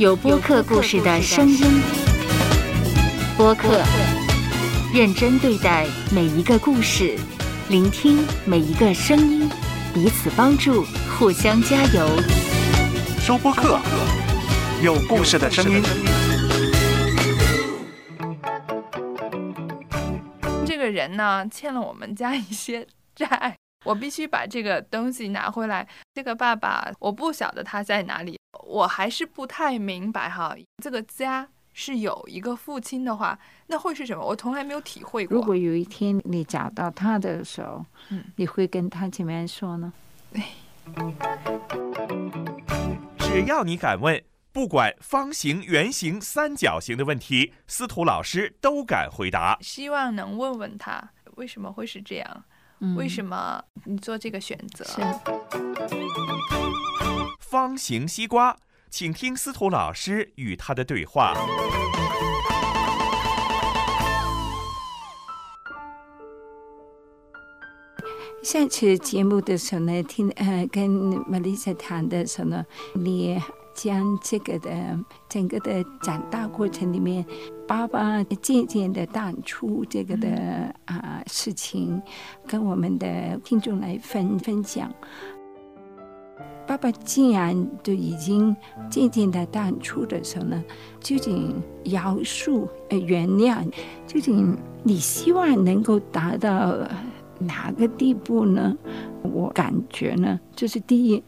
有播客故事的声音，播客认真对待每一个故事，聆听每一个声音，彼此帮助，互相加油。收播客，有故事的声音。这个人呢，欠了我们家一些债，我必须把这个东西拿回来。这个爸爸，我不晓得他在哪里。我还是不太明白哈，这个家是有一个父亲的话，那会是什么？我从来没有体会过。如果有一天你找到他的时候，嗯，你会跟他怎么样说呢？只要你敢问，不管方形、圆形、三角形的问题，司徒老师都敢回答。希望能问问他为什么会是这样，为什么你做这个选择？方形西瓜，请听司徒老师与他的对话。上次节目的时候呢，听呃跟玛丽莎谈的时候呢，你将这个的整个的长大过程里面，爸爸渐渐的淡出这个的啊事情，跟我们的听众来分分享。爸爸既然都已经渐渐的淡出的时候呢，究竟饶恕、呃原谅，究竟你希望能够达到哪个地步呢？我感觉呢，就是第一，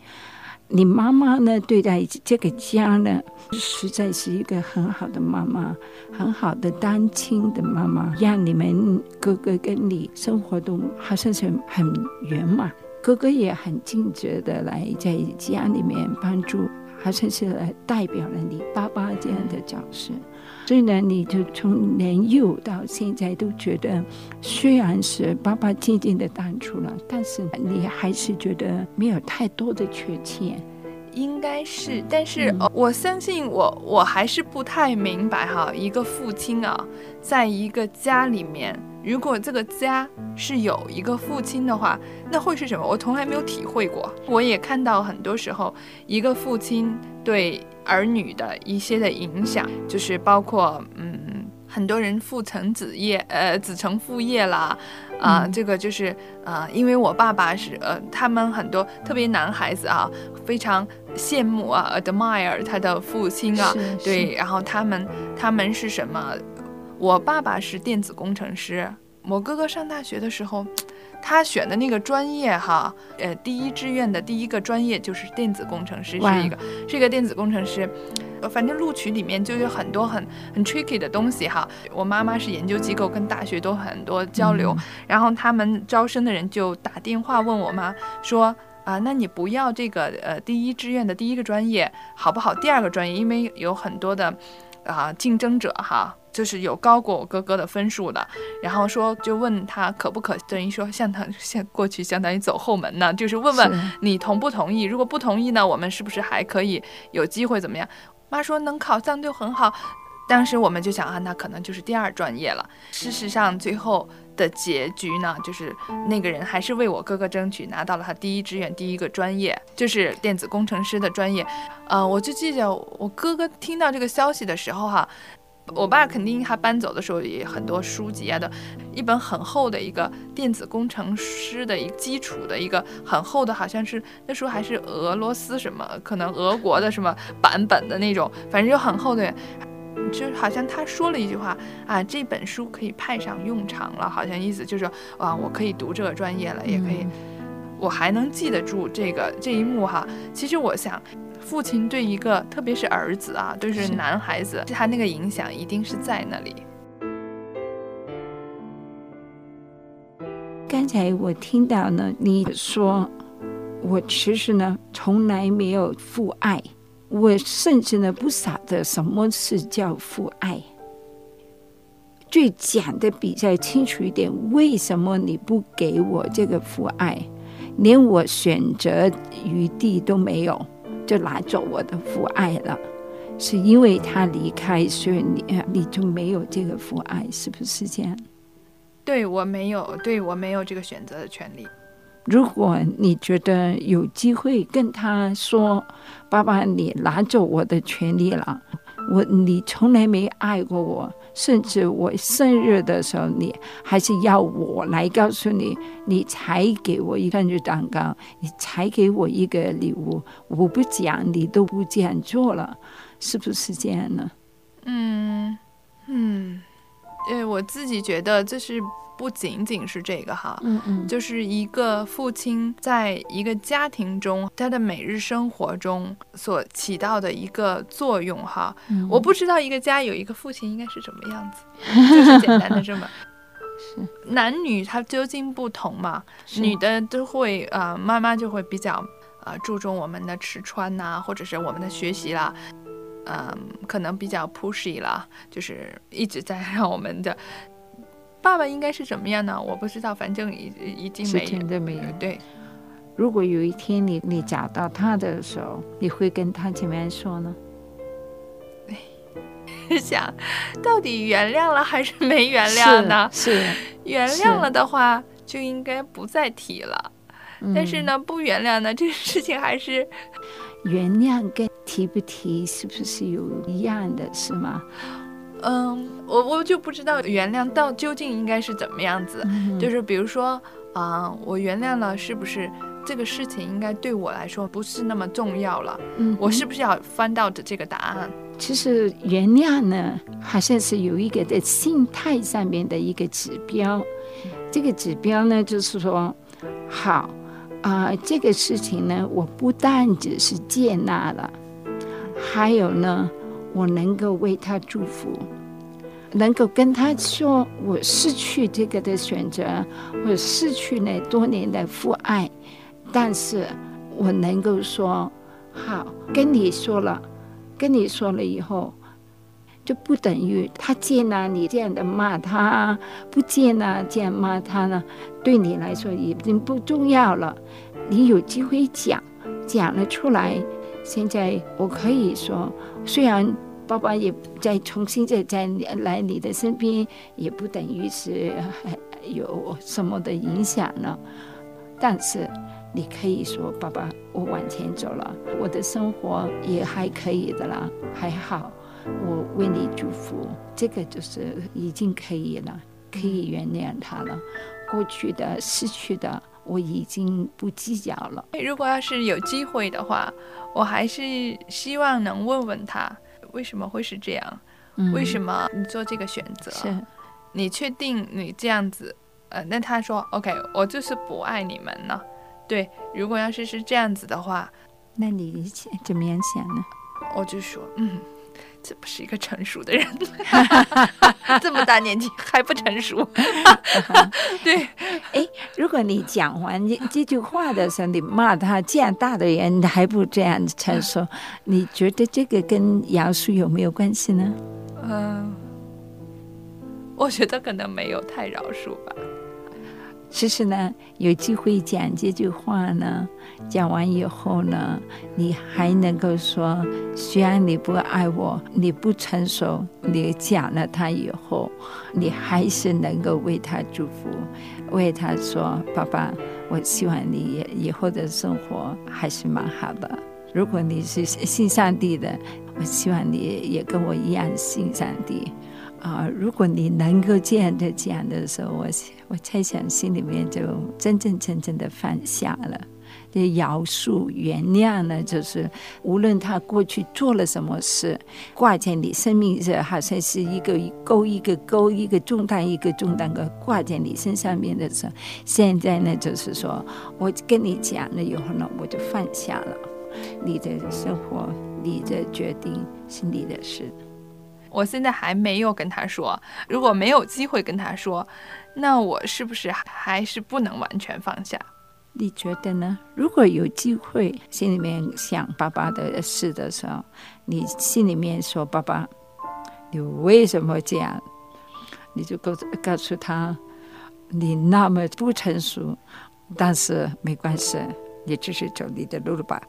你妈妈呢对待这个家呢，实在是一个很好的妈妈，很好的单亲的妈妈，让你们哥哥跟你生活都好像是很圆满。哥哥也很尽责的来在家里面帮助，好像是来代表了你爸爸这样的角色。所以呢，你就从年幼到现在都觉得，虽然是爸爸渐渐的淡出了，但是你还是觉得没有太多的缺陷。应该是，但是我相信我，我还是不太明白哈，一个父亲啊，在一个家里面。如果这个家是有一个父亲的话，那会是什么？我从来没有体会过。我也看到很多时候，一个父亲对儿女的一些的影响，就是包括嗯，很多人父承子业，呃，子承父业啦，啊，这个就是啊，因为我爸爸是呃，他们很多特别男孩子啊，非常羡慕啊，admire 他的父亲啊，对，然后他们他们是什么？我爸爸是电子工程师，我哥哥上大学的时候，他选的那个专业哈，呃，第一志愿的第一个专业就是电子工程师，是一个是一个电子工程师，反正录取里面就有很多很很 tricky 的东西哈。我妈妈是研究机构，跟大学都很多交流，然后他们招生的人就打电话问我妈说啊，那你不要这个呃第一志愿的第一个专业好不好？第二个专业，因为有很多的啊竞争者哈。就是有高过我哥哥的分数的，然后说就问他可不可，等于说向他向过去相当于走后门呢，就是问问你同不同意，如果不同意呢，我们是不是还可以有机会怎么样？妈说能考上就很好，当时我们就想啊，那可能就是第二专业了。事实上最后的结局呢，就是那个人还是为我哥哥争取拿到了他第一志愿第一个专业，就是电子工程师的专业。呃，我就记得我哥哥听到这个消息的时候哈。我爸肯定他搬走的时候也很多书籍啊的，一本很厚的一个电子工程师的一个基础的一个很厚的，好像是那时候还是俄罗斯什么，可能俄国的什么版本的那种，反正就很厚的，就好像他说了一句话啊，这本书可以派上用场了，好像意思就是啊，我可以读这个专业了，也可以，我还能记得住这个这一幕哈。其实我想。父亲对一个，特别是儿子啊，就是男孩子，他那个影响一定是在那里。刚才我听到呢，你说我其实呢从来没有父爱，我甚至呢不晓得什么是叫父爱。最讲的比较清楚一点，为什么你不给我这个父爱，连我选择余地都没有？就拿走我的父爱了，是因为他离开，所以你你就没有这个父爱，是不是这样？对我没有，对我没有这个选择的权利。如果你觉得有机会跟他说：“爸爸，你拿走我的权利了，我你从来没爱过我。”甚至我生日的时候，你还是要我来告诉你，你才给我一份日蛋糕，你才给我一个礼物。我不讲，你都不这样做了，是不是这样呢？自己觉得这是。不仅仅是这个哈，嗯嗯，就是一个父亲在一个家庭中，他的每日生活中所起到的一个作用哈。我不知道一个家有一个父亲应该是什么样子，就是简单的这么。是男女他究竟不同嘛？女的都会呃，妈妈就会比较呃注重我们的吃穿呐，或者是我们的学习啦，嗯，可能比较 pushy 了，就是一直在让我们的。爸爸应该是怎么样呢？我不知道，反正已已经没有。没有。对，如果有一天你你找到他的时候，你会跟他怎么样说呢？想到底原谅了还是没原谅呢？是原谅了的话，就应该不再提了。但是呢，不原谅呢，这个事情还是原谅跟提不提是不是有一样的，是吗？嗯，我我就不知道原谅到究竟应该是怎么样子，就是比如说啊，我原谅了，是不是这个事情应该对我来说不是那么重要了？嗯，我是不是要翻到的这个答案？其实原谅呢，好像是有一个在心态上面的一个指标，这个指标呢，就是说，好啊，这个事情呢，我不但只是接纳了，还有呢。我能够为他祝福，能够跟他说我失去这个的选择，我失去那多年的父爱，但是我能够说好，跟你说了，跟你说了以后，就不等于他接纳你这样的骂他，不接纳这样骂他呢？对你来说已经不重要了。你有机会讲，讲了出来。现在我可以说，虽然爸爸也再重新再再来你的身边，也不等于是有什么的影响了。但是你可以说，爸爸，我往前走了，我的生活也还可以的啦，还好，我为你祝福，这个就是已经可以了，可以原谅他了。过去的、失去的。我已经不计较了。如果要是有机会的话，我还是希望能问问他为什么会是这样，为什么你做这个选择？是，你确定你这样子？呃，那他说 OK，我就是不爱你们了。对，如果要是是这样子的话，那你怎么样想呢？我就说，嗯。这不是一个成熟的人，这么大年纪还不成熟。对，哎，如果你讲完这这句话的时候，你骂他这样大的人还不这样成熟，你觉得这个跟饶恕有没有关系呢？嗯，我觉得可能没有太饶恕吧。其实呢，有机会讲这句话呢，讲完以后呢，你还能够说，虽然你不爱我，你不成熟，你讲了他以后，你还是能够为他祝福，为他说，爸爸，我希望你以后的生活还是蛮好的。如果你是信上帝的，我希望你也跟我一样信上帝。啊，如果你能够这样的讲的时候，我我猜想心里面就真真正正的放下了，这饶恕、原谅呢，就是无论他过去做了什么事，挂在你生命上，好像是一个钩一个钩，一个重担一个重担的挂在你身上面的时候，现在呢，就是说我跟你讲了以后呢，我就放下了，你的生活，你的决定是你的事。我现在还没有跟他说，如果没有机会跟他说，那我是不是还是不能完全放下？你觉得呢？如果有机会，心里面想爸爸的事的时候，你心里面说：“爸爸，你为什么这样？”你就告告诉他：“你那么不成熟，但是没关系，你继续走你的路吧。”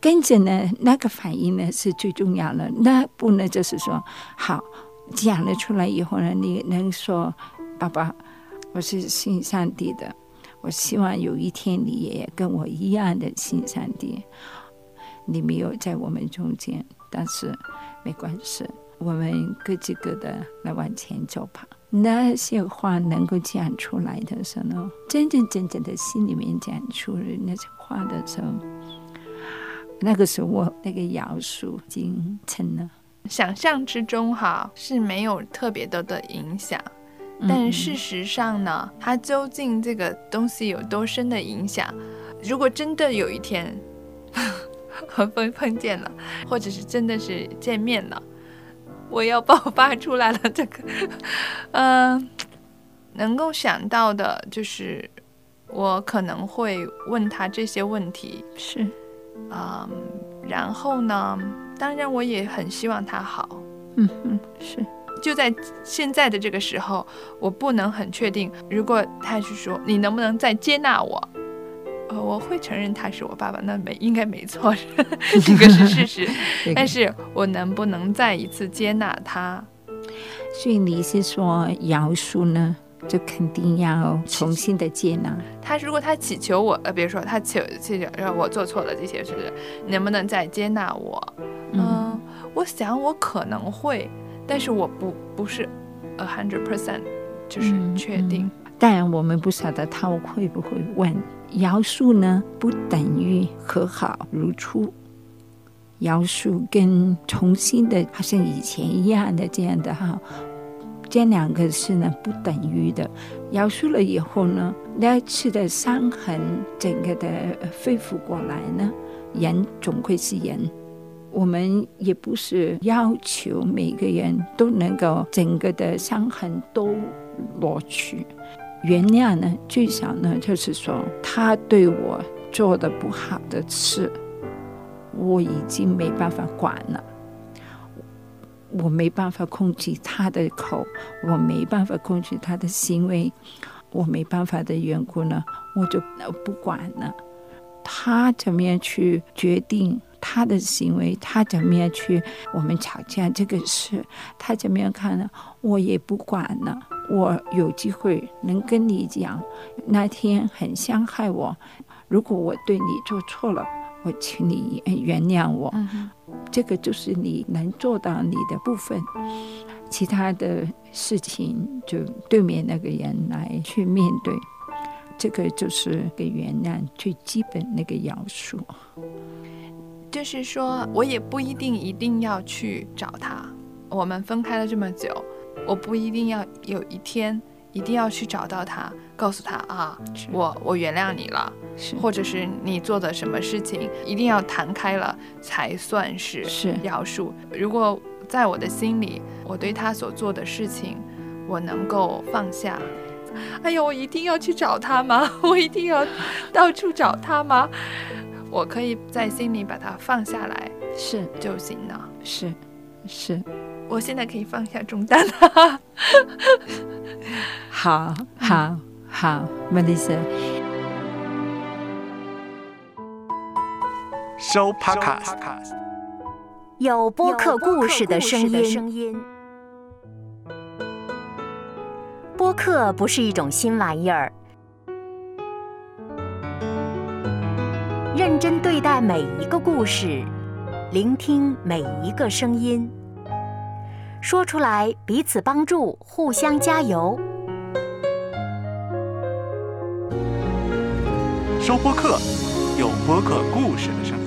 跟着呢，那个反应呢是最重要的。那不能就是说，好讲了出来以后呢，你能说，爸爸，我是信上帝的，我希望有一天你也跟我一样的信上帝。你没有在我们中间，但是没关系，我们各自各的来往前走吧。那些话能够讲出来的时候，真真正正的心里面讲出那些话的时候，那个时候我那个摇树已经成了。想象之中哈是没有特别多的影响，但事实上呢，它究竟这个东西有多深的影响？如果真的有一天。和风碰见了，或者是真的是见面了，我要爆发出来了。这个，嗯，能够想到的就是我可能会问他这些问题，是，嗯，然后呢，当然我也很希望他好，嗯嗯，是，就在现在的这个时候，我不能很确定，如果他是说你能不能再接纳我。呃，我会承认他是我爸爸，那没应该没错，这个是事实。但是我能不能再一次接纳他？所以你是说饶恕呢，就肯定要重新的接纳他。如果他祈求我，呃，比如说他求祈求让我做错了这些事，能不能再接纳我？嗯，我想我可能会，但是我不不是 a hundred percent 就是确定。当然，我们不晓得他会不会问。饶恕呢，不等于和好如初。饶恕跟重新的，好像以前一样的这样的哈，这两个是呢不等于的。饶恕了以后呢，那次的伤痕整个的恢复过来呢，人总归是人。我们也不是要求每个人都能够整个的伤痕都落去。原谅呢，最少呢，就是说他对我做的不好的事，我已经没办法管了。我没办法控制他的口，我没办法控制他的行为，我没办法的缘故呢，我就不管了。他怎么样去决定他的行为？他怎么样去我们吵架这个事？他怎么样看呢？我也不管了。我有机会能跟你讲，那天很伤害我。如果我对你做错了，我请你原谅我。这个就是你能做到你的部分，其他的事情就对面那个人来去面对。这个就是给原谅最基本那个要素。就是说我也不一定一定要去找他。我们分开了这么久。我不一定要有一天一定要去找到他，告诉他啊，我我原谅你了，或者是你做的什么事情一定要谈开了才算是是饶恕。如果在我的心里，我对他所做的事情，我能够放下，哎呦，我一定要去找他吗？我一定要到处找他吗？我可以在心里把它放下来，是就行了，是是。我现在可以放下重担了。好，好，好，Melissa。收 Podcast，有播客故事的声音。播客不是一种新玩意儿，认真对待每一个故事，聆听每一个声音。说出来，彼此帮助，互相加油。收播客，有播客故事的声。